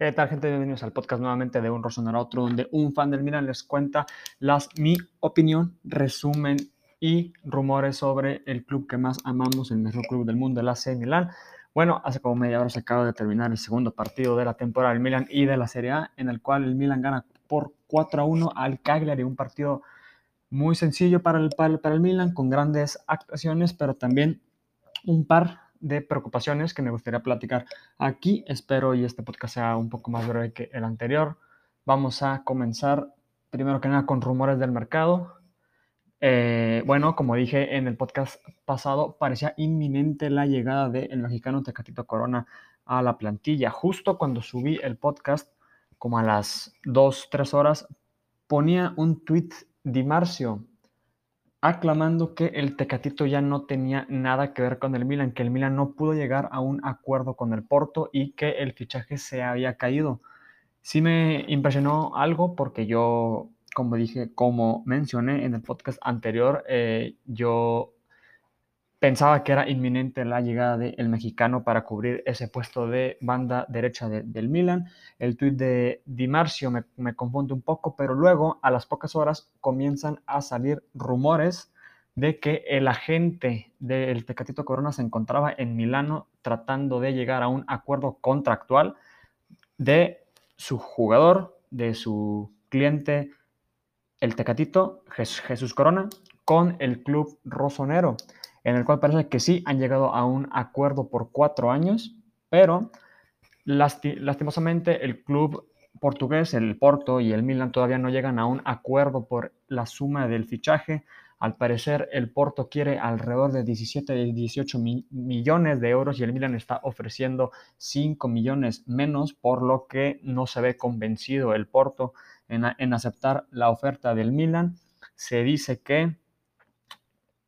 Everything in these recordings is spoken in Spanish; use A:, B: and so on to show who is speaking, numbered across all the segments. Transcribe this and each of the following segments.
A: ¿Qué tal, gente? Bienvenidos al podcast nuevamente de Un a Otro, donde un fan del Milan les cuenta las, mi opinión, resumen y rumores sobre el club que más amamos, el mejor club del mundo, el AC Milan. Bueno, hace como media hora se acaba de terminar el segundo partido de la temporada del Milan y de la Serie A, en el cual el Milan gana por 4 a 1 al Cagliari, un partido muy sencillo para el, para el Milan, con grandes actuaciones, pero también un par de preocupaciones que me gustaría platicar aquí. Espero y este podcast sea un poco más breve que el anterior. Vamos a comenzar primero que nada con rumores del mercado. Eh, bueno, como dije en el podcast pasado, parecía inminente la llegada del mexicano Tecatito Corona a la plantilla. Justo cuando subí el podcast, como a las 2, 3 horas, ponía un tweet Di Marcio aclamando que el Tecatito ya no tenía nada que ver con el Milan, que el Milan no pudo llegar a un acuerdo con el Porto y que el fichaje se había caído. Sí me impresionó algo porque yo, como dije, como mencioné en el podcast anterior, eh, yo pensaba que era inminente la llegada del mexicano para cubrir ese puesto de banda derecha del Milan. El tuit de Di Marcio me, me, confunde un poco, pero luego a las pocas horas comienzan a salir rumores de que el agente del Tecatito Corona se encontraba en Milano tratando de llegar a un acuerdo contractual de su jugador, de su cliente, el Tecatito Jesús Corona, con el club rosonero en el cual parece que sí han llegado a un acuerdo por cuatro años, pero lastimosamente el club portugués, el Porto y el Milan todavía no llegan a un acuerdo por la suma del fichaje. Al parecer el Porto quiere alrededor de 17 y 18 millones de euros y el Milan está ofreciendo 5 millones menos, por lo que no se ve convencido el Porto en, en aceptar la oferta del Milan. Se dice que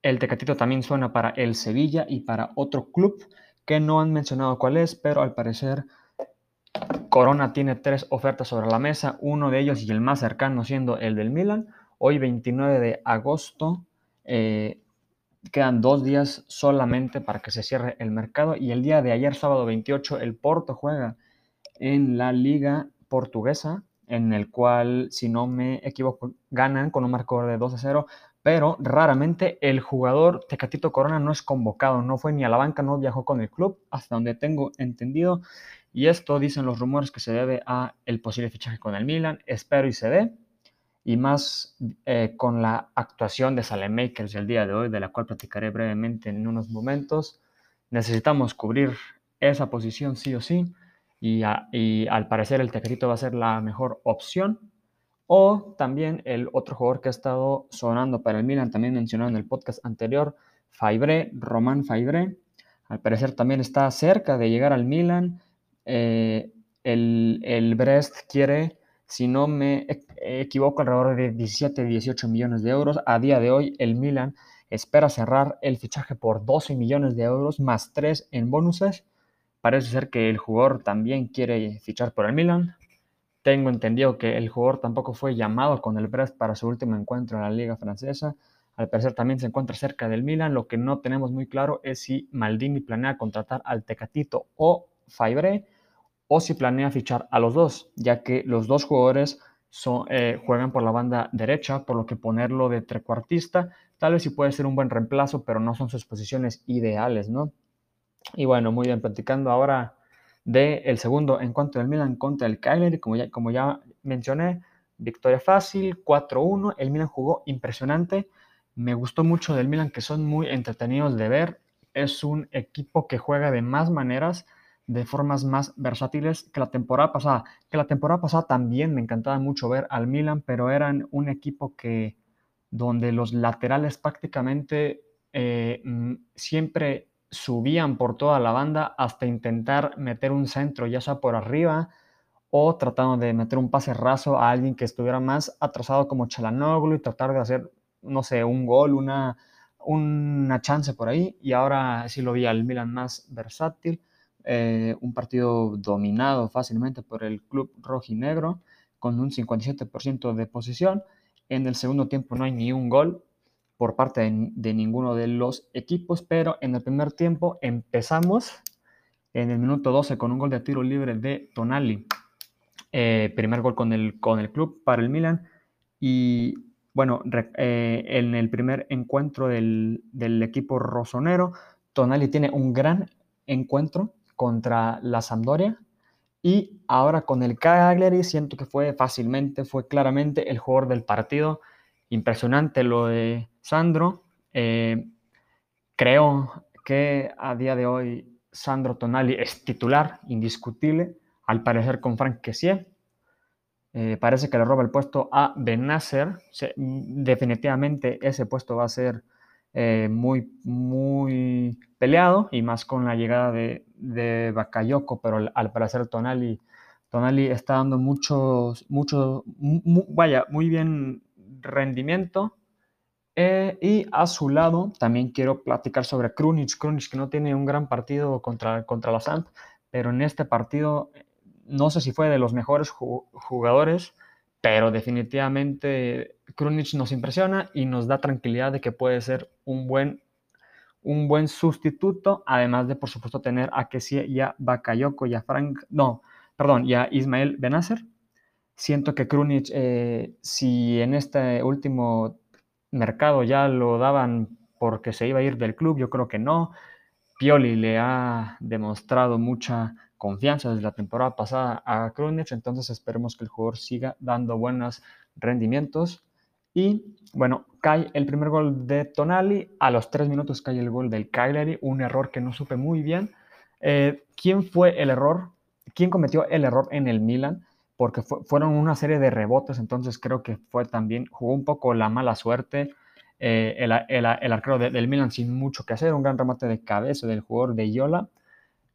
A: el Tecatito también suena para el Sevilla y para otro club que no han mencionado cuál es, pero al parecer Corona tiene tres ofertas sobre la mesa, uno de ellos y el más cercano siendo el del Milan. Hoy 29 de agosto eh, quedan dos días solamente para que se cierre el mercado y el día de ayer, sábado 28, el Porto juega en la liga portuguesa, en el cual, si no me equivoco, ganan con un marcador de 2 a 0 pero raramente el jugador Tecatito Corona no es convocado, no fue ni a la banca, no viajó con el club, hasta donde tengo entendido. Y esto dicen los rumores que se debe a el posible fichaje con el Milan, espero y se dé. Y más eh, con la actuación de Salemakers el día de hoy, de la cual platicaré brevemente en unos momentos. Necesitamos cubrir esa posición sí o sí. Y, y al parecer el Tecatito va a ser la mejor opción o también el otro jugador que ha estado sonando para el Milan, también mencionado en el podcast anterior, Faibre, Román Faibre. Al parecer también está cerca de llegar al Milan. Eh, el, Brest quiere, si no me equivoco, alrededor de 17, 18 millones de euros. A día de hoy, el Milan espera cerrar el fichaje por 12 millones de euros más 3 en bonuses. Parece ser que el jugador también quiere fichar por el Milan. Tengo entendido que el jugador tampoco fue llamado con el Brest para su último encuentro en la liga francesa. Al parecer también se encuentra cerca del Milan. Lo que no tenemos muy claro es si Maldini planea contratar al Tecatito o Faibre o si planea fichar a los dos, ya que los dos jugadores son, eh, juegan por la banda derecha, por lo que ponerlo de trecuartista tal vez sí puede ser un buen reemplazo, pero no son sus posiciones ideales, ¿no? Y bueno, muy bien, platicando ahora del el segundo encuentro del Milan contra el Cagliari, como ya, como ya mencioné, victoria fácil, 4-1, el Milan jugó impresionante, me gustó mucho del Milan que son muy entretenidos de ver, es un equipo que juega de más maneras, de formas más versátiles que la temporada pasada, que la temporada pasada también me encantaba mucho ver al Milan, pero eran un equipo que donde los laterales prácticamente eh, mm, siempre subían por toda la banda hasta intentar meter un centro, ya sea por arriba o tratando de meter un pase raso a alguien que estuviera más atrasado como Chalanoglu y tratar de hacer, no sé, un gol, una, una chance por ahí. Y ahora sí lo vi al Milan más versátil, eh, un partido dominado fácilmente por el club rojinegro con un 57% de posición. En el segundo tiempo no hay ni un gol, por parte de, ninguno de los equipos, pero en el primer tiempo empezamos en el minuto 12 con un gol de tiro libre de Tonali. eh, primer gol con el, con el club para el Milan. Y bueno, eh, en el primer encuentro del, del, equipo rosonero, Tonali tiene un gran encuentro contra la Sampdoria. Y ahora con el Cagliari siento que fue fácilmente, fue claramente el jugador del partido. Impresionante lo de Sandro. Eh, creo que a día de hoy Sandro Tonali es titular, indiscutible, al parecer con Frank. Eh, parece que le roba el puesto a Benacer. definitivamente ese puesto va a ser eh, muy, muy peleado y más con la llegada de, de Bakayoko, pero al, parecer Tonali, Tonali está dando muchos, mucho, vaya, muy bien rendimiento. Eh, y a su lado también quiero platicar sobre Krunic. Krunic que no tiene un gran partido contra, contra la Samp, pero en este partido no sé si fue de los mejores jugadores, pero definitivamente Krunic nos impresiona y nos da tranquilidad de que puede ser un buen, un buen sustituto, además de, por supuesto, tener a Kessie y a Bakayoko y a Frank, no, perdón, y a Ismael Benacer. Siento que Krunic, eh, si en este último mercado ya lo daban porque se iba a ir del club, yo creo que no. Pioli le ha demostrado mucha confianza desde la temporada pasada a Krunic, entonces esperemos que el jugador siga dando buenos rendimientos. Y bueno, cae el primer gol de Tonali, a los tres minutos cae el gol del Cagliari, un error que no supe muy bien. Eh, ¿Quién fue el error? ¿Quién cometió el error en el Milan? Porque fueron una serie de rebotes, entonces creo que fue también, jugó un poco la mala suerte. Eh, el, el, arquero del Milan sin mucho que hacer, un gran remate de cabeza del jugador de Iola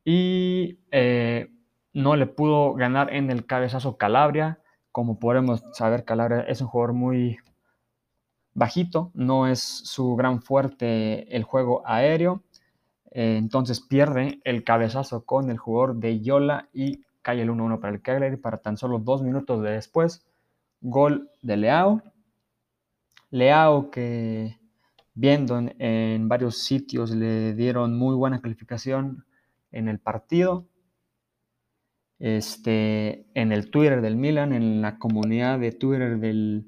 A: y eh, no le pudo ganar en el cabezazo Calabria. Como podemos saber, Calabria es un jugador muy bajito, no es su gran fuerte el juego aéreo. Eh, entonces pierde el cabezazo con el jugador de Yola y cae el 1-1 para el Cagliari para tan solo dos minutos después. Gol de Leao. Leao que viendo en varios sitios le dieron muy buena calificación en el partido, este, en el Twitter del Milan, en la comunidad de Twitter del,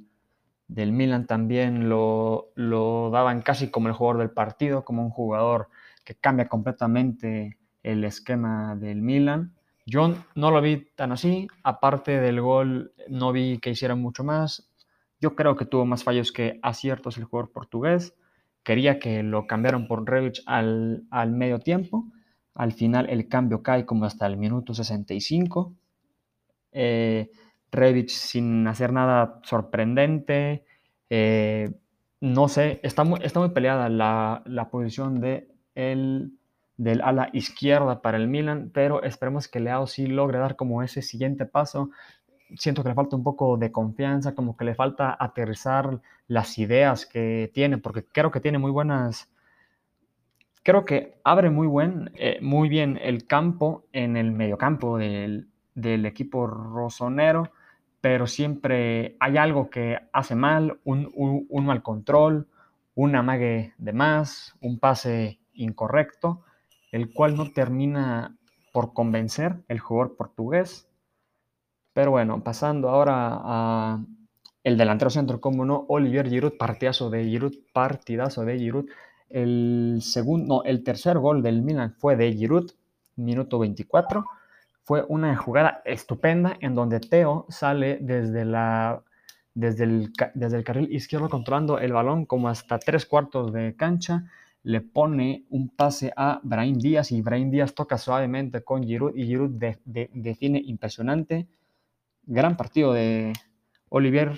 A: del Milan también lo, lo, daban casi como el jugador del partido, como un jugador que cambia completamente el esquema del Milan. Yo no lo vi tan así, aparte del gol no vi que hiciera mucho más. Yo creo que tuvo más fallos que aciertos el jugador portugués. Quería que lo cambiaran por Rebic al, medio tiempo al final el cambio cae como hasta el minuto 65. Eh, sin hacer nada sorprendente. Eh, no sé, está muy, está muy peleada la, posición de del ala izquierda para el Milan, pero esperemos que Leao sí logre dar como ese siguiente paso. Siento que le falta un poco de confianza, como que le falta aterrizar las ideas que tiene, porque creo que tiene muy buenas creo que abre muy, buen, eh, muy bien el campo en el mediocampo del, del equipo rosonero, pero siempre hay algo que hace mal, un, un, mal control, un amague de más, un pase incorrecto, el cual no termina por convencer el jugador portugués. Pero bueno, pasando ahora a el delantero centro, como no, Olivier Giroud, partidazo de Giroud, partidazo de Giroud, el segundo, el tercer gol del Milan fue de Giroud, minuto 24. Fue una jugada estupenda en donde Teo sale desde, la, desde, el, desde el carril izquierdo controlando el balón como hasta tres cuartos de cancha. Le pone un pase a Brahim Díaz y Brahim Díaz toca suavemente con Giroud y Giroud define impresionante. Gran partido de Olivier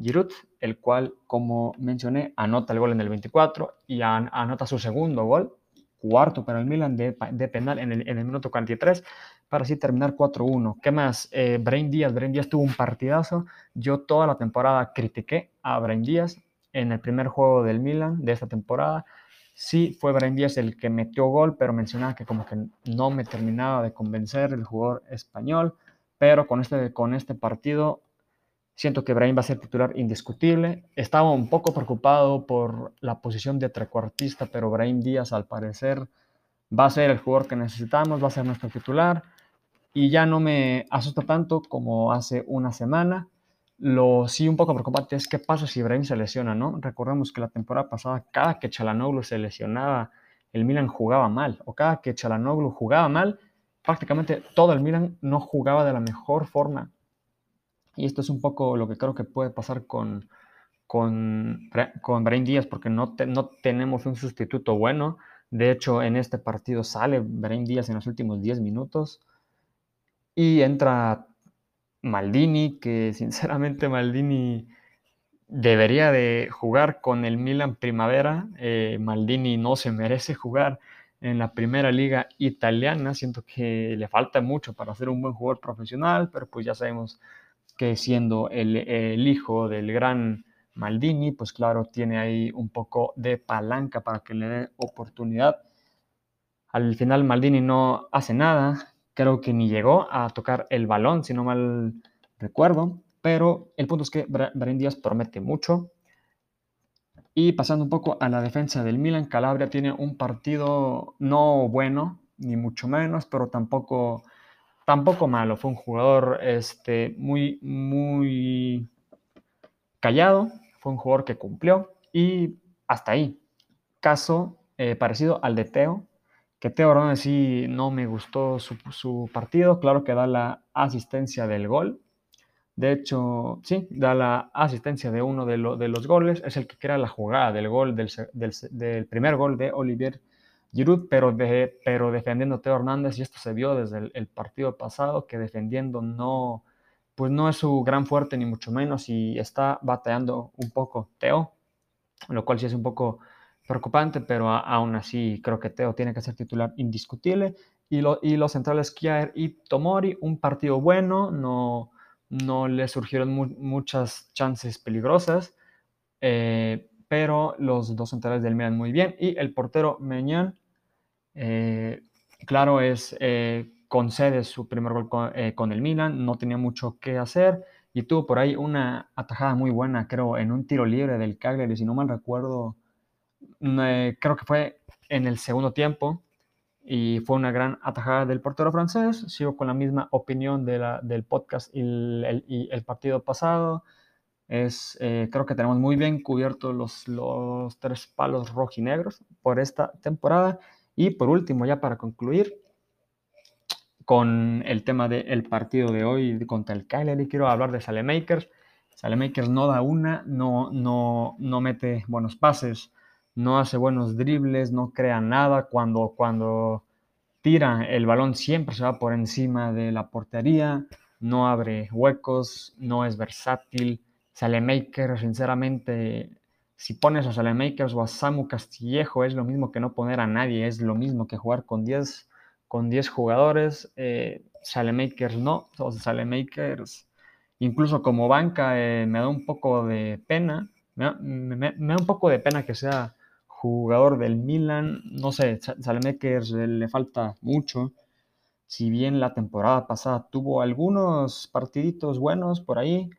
A: Giroud, el cual, como mencioné, anota el gol en el 24 y anota su segundo gol, cuarto para el Milan de, penal en el, minuto 43, para así terminar 4-1. ¿Qué más? Eh, Brain Díaz, Brain Díaz tuvo un partidazo. Yo toda la temporada critiqué a Brain Díaz en el primer juego del Milan de esta temporada. Sí, fue Brain Díaz el que metió gol, pero mencionaba que como que no me terminaba de convencer el jugador español. Pero con este, con este partido Siento que Brahim va a ser titular indiscutible. Estaba un poco preocupado por la posición de trecuartista, pero Brahim Díaz al parecer va a ser el jugador que necesitamos, va a ser nuestro titular. y ya no me asusta tanto como hace una semana. Lo sí un poco preocupante es qué pasa si Brahim se lesiona, ¿no? Recordemos que la temporada pasada, cada que Chalanoglu se lesionaba, el Milan jugaba mal, o cada que Chalanoglu jugaba mal, prácticamente todo el Milan no jugaba de la mejor forma. Y esto es un poco lo que creo que puede pasar con, con, con Brain Díaz, porque no, no tenemos un sustituto bueno. De hecho, en este partido sale Brain Díaz en los últimos 10 minutos y entra Maldini, que sinceramente Maldini debería de jugar con el Milan Primavera. Eh, Maldini no se merece jugar en la primera liga italiana. Siento que le falta mucho para ser un buen jugador profesional, pero pues ya sabemos que siendo el, el hijo del gran Maldini, pues claro, tiene ahí un poco de palanca para que le dé oportunidad. Al final Maldini no hace nada, creo que ni llegó a tocar el balón, si no mal recuerdo, pero el punto es que Brian Díaz promete mucho. Y pasando un poco a la defensa del Milan, Calabria tiene un partido no bueno, ni mucho menos, pero tampoco, tampoco malo. Fue un jugador este, muy, muy callado, fue un jugador que cumplió y hasta ahí. Caso eh, parecido al de Teo, que Teo Ronaldo sí no me gustó su, su partido, claro que da la asistencia del gol, de hecho, sí, da la asistencia de uno de, de los goles, es el que crea la jugada del gol, del, del, primer gol de Olivier Giroud, pero, de, pero defendiendo Teo Hernández, y esto se vio desde el, partido pasado, que defendiendo no, pues no es su gran fuerte, ni mucho menos, y está batallando un poco Teo, lo cual sí es un poco preocupante, pero aún así creo que Teo tiene que ser titular indiscutible, y, lo, y los centrales Kier y Tomori, un partido bueno, no no le surgieron muchas chances peligrosas, eh, pero los dos centrales del Milan muy bien. Y el portero Meñán, eh, claro, es eh, concede su primer gol con, el Milan, no tenía mucho que hacer y tuvo por ahí una atajada muy buena, creo, en un tiro libre del Cagliari, si no mal recuerdo, creo que fue en el segundo tiempo y fue una gran atajada del portero francés. Sigo con la misma opinión de la, del podcast y el, partido pasado. Es, eh, creo que tenemos muy bien cubiertos los, los tres palos rojinegros por esta temporada. Y por último, ya para concluir, con el tema del partido de hoy contra el Cagliari, quiero hablar de Salemakers. Salemakers no da una, no, no, no mete buenos pases, no hace buenos dribles, no crea nada. Cuando, cuando tira el balón siempre se va por encima de la portería, no abre huecos, no es versátil. Salemaker, sinceramente, si pones a Salemakers o a Samu Castillejo es lo mismo que no poner a nadie, es lo mismo que jugar con 10 con 10 jugadores. Eh, Salemakers no, o Salemakers incluso como banca eh, me da un poco de pena, me da un poco de pena que sea jugador del Milan, no sé, Salemekers le falta mucho. Si bien la temporada pasada tuvo algunos partiditos buenos por ahí,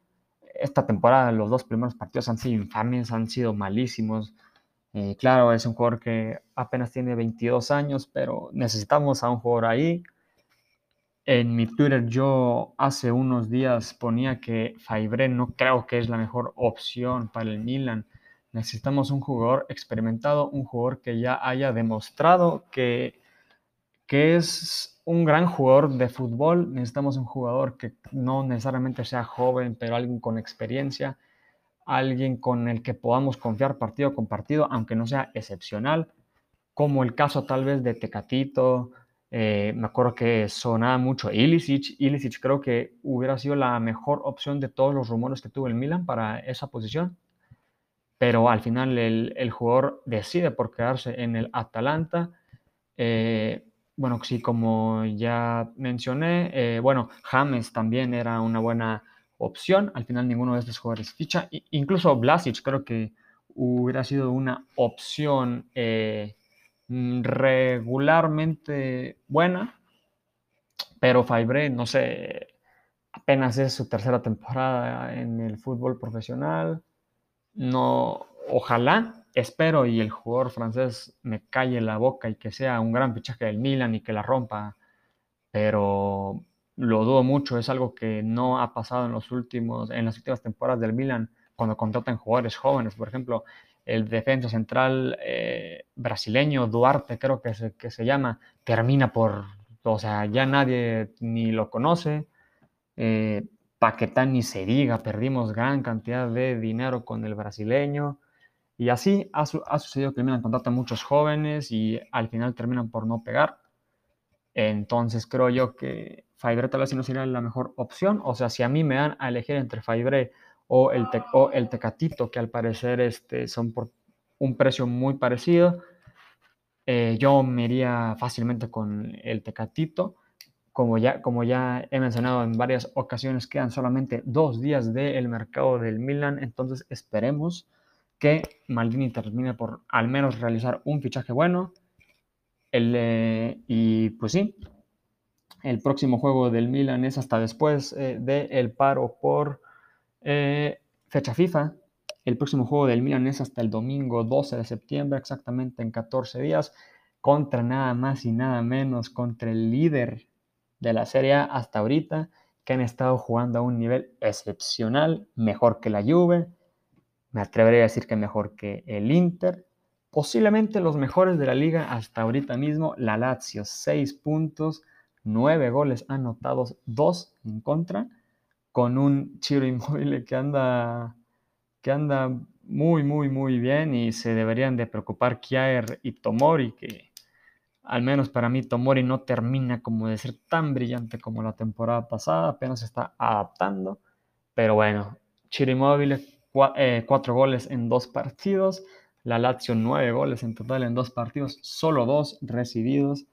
A: esta temporada los dos primeros partidos han sido infames, han sido malísimos. Eh, claro, es un jugador que apenas tiene 22 años, pero necesitamos a un jugador ahí. En mi Twitter yo hace unos días ponía que Faibre no creo que es la mejor opción para el Milan Necesitamos un jugador experimentado, un jugador que ya haya demostrado que, que es un gran jugador de fútbol. Necesitamos un jugador que no necesariamente sea joven, pero alguien con experiencia, alguien con el que podamos confiar partido con partido, aunque no sea excepcional, como el caso tal vez de Tecatito. Eh, me acuerdo que sonaba mucho Ilicic. Ilicic creo que hubiera sido la mejor opción de todos los rumores que tuvo el Milan para esa posición pero al final el, jugador decide por quedarse en el Atalanta. Eh, bueno, sí, como ya mencioné, eh, bueno, James también era una buena opción. Al final ninguno de estos jugadores ficha. incluso Blasic creo que hubiera sido una opción eh, regularmente buena. Pero Faibre, no sé, apenas es su tercera temporada en el fútbol profesional no, ojalá, espero y el jugador francés me calle la boca y que sea un gran fichaje del Milan y que la rompa, pero lo dudo mucho, es algo que no ha pasado en, los últimos, en las últimas temporadas del Milan cuando contratan jugadores jóvenes. Por ejemplo, el defensa central eh, brasileño, Duarte creo que se, que se llama, termina por, o sea, ya nadie ni lo conoce. Eh, Paquetá ni se diga, perdimos gran cantidad de dinero con el brasileño. Y así ha, sucedido que Milan contrata muchos jóvenes y al final terminan por no pegar. Entonces creo yo que Fibre tal vez no sería la mejor opción. O sea, si a mí me dan a elegir entre Fibre o el, o el Tecatito, que al parecer este, son por un precio muy parecido, eh, yo me iría fácilmente con el Tecatito. Como ya, como ya he mencionado en varias ocasiones, quedan solamente dos días del mercado del Milan, entonces esperemos que Maldini termine por al menos realizar un fichaje bueno. El, eh, y pues sí, el próximo juego del Milan es hasta después eh, del paro por eh, fecha FIFA. El próximo juego del Milan es hasta el domingo 12 de septiembre, exactamente en 14 días, contra nada más y nada menos contra el líder de la Serie A hasta ahorita, que han estado jugando a un nivel excepcional, mejor que la Juve, me atrevería a decir que mejor que el Inter, posiblemente los mejores de la liga hasta ahorita mismo, la Lazio 6 puntos, nueve goles anotados, dos en contra, con un Chiro Inmóvil que anda, que anda muy, muy, muy bien y se deberían de preocupar Kiaer y Tomori, que al menos para mí Tomori no termina como de ser tan brillante como la temporada pasada, apenas se está adaptando, pero bueno, Chiro Inmóvil, eh, cuatro goles en dos partidos, la Lazio nueve goles en total en dos partidos, solo dos recibidos.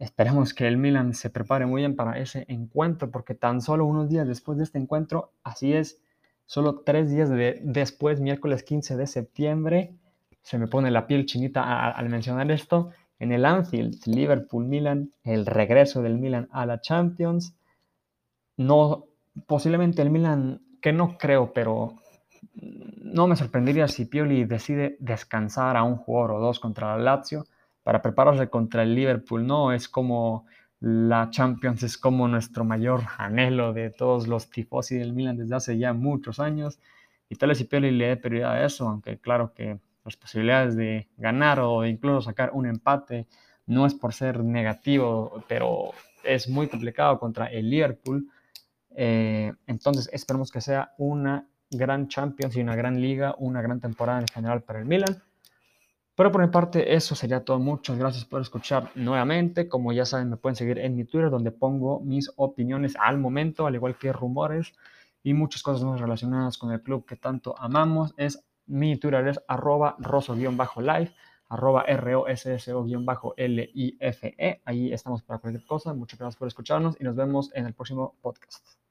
A: Esperemos que el Milan se prepare muy bien para ese encuentro, porque tan solo unos días después de este encuentro, así es, solo tres días después, miércoles 15 de septiembre, se me pone la piel chinita al mencionar esto, en el Anfield, Liverpool-Milan, el regreso del Milan a la Champions. No, posiblemente el Milan, que no creo, pero no me sorprendería si Pioli decide descansar a un jugador o dos contra la Lazio para prepararse contra el Liverpool, ¿no? Es como la Champions, es como nuestro mayor anhelo de todos los tifosi del Milan desde hace ya muchos años. Y tal vez si Pioli le dé prioridad a eso, aunque claro que las posibilidades de ganar o incluso sacar un empate no es por ser negativo, pero es muy complicado contra el Liverpool. Eh, entonces esperemos que sea una gran Champions y una gran liga, una gran temporada en general para el Milan. Pero por mi parte, eso sería todo. Muchas gracias por escuchar nuevamente. Como ya saben, me pueden seguir en mi Twitter, donde pongo mis opiniones al momento, al igual que rumores y muchas cosas más relacionadas con el club que tanto amamos. Es mi Twitter es arroba roso-life, arroba R-O-S-S-O-L-I-F-E. Ahí estamos para cualquier cosa. Muchas gracias por escucharnos y nos vemos en el próximo podcast.